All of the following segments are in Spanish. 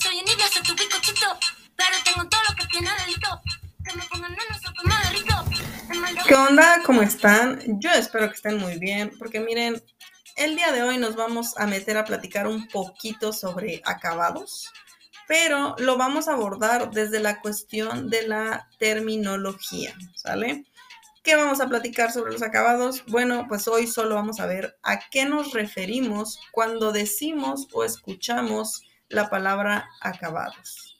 soy un idiota, soy tu picochito. Pero tengo todo lo que tiene delito. Que me pongan pues más de rico. ¿Qué onda? ¿Cómo están? Yo espero que estén muy bien, porque miren, el día de hoy nos vamos a meter a platicar un poquito sobre acabados, pero lo vamos a abordar desde la cuestión de la terminología, ¿sale? ¿Qué vamos a platicar sobre los acabados? Bueno, pues hoy solo vamos a ver a qué nos referimos cuando decimos o escuchamos la palabra acabados.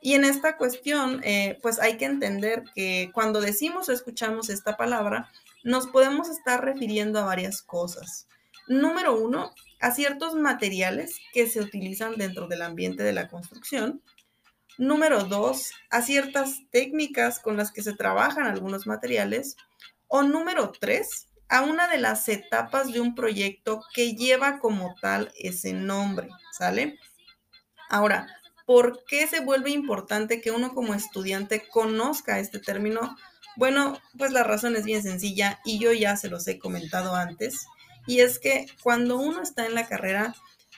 Y en esta cuestión, eh, pues hay que entender que cuando decimos o escuchamos esta palabra, nos podemos estar refiriendo a varias cosas. Número uno, a ciertos materiales que se utilizan dentro del ambiente de la construcción. Número dos, a ciertas técnicas con las que se trabajan algunos materiales. O número tres, a una de las etapas de un proyecto que lleva como tal ese nombre, ¿sale? Ahora, ¿por qué se vuelve importante que uno como estudiante conozca este término? Bueno, pues la razón es bien sencilla y yo ya se los he comentado antes. Y es que cuando uno está en la carrera,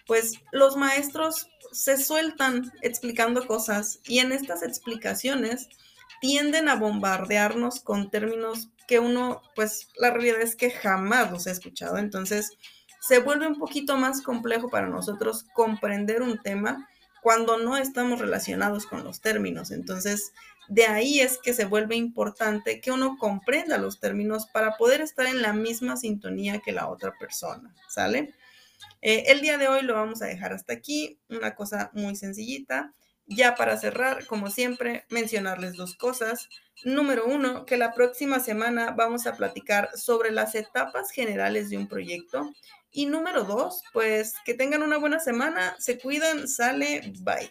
pues los maestros se sueltan explicando cosas y en estas explicaciones tienden a bombardearnos con términos que uno, pues la realidad es que jamás los he escuchado. Entonces, se vuelve un poquito más complejo para nosotros comprender un tema cuando no estamos relacionados con los términos. Entonces, de ahí es que se vuelve importante que uno comprenda los términos para poder estar en la misma sintonía que la otra persona, ¿sale? Eh, el día de hoy lo vamos a dejar hasta aquí, una cosa muy sencillita. Ya para cerrar, como siempre, mencionarles dos cosas. Número uno, que la próxima semana vamos a platicar sobre las etapas generales de un proyecto. Y número dos, pues que tengan una buena semana, se cuidan, sale, bye.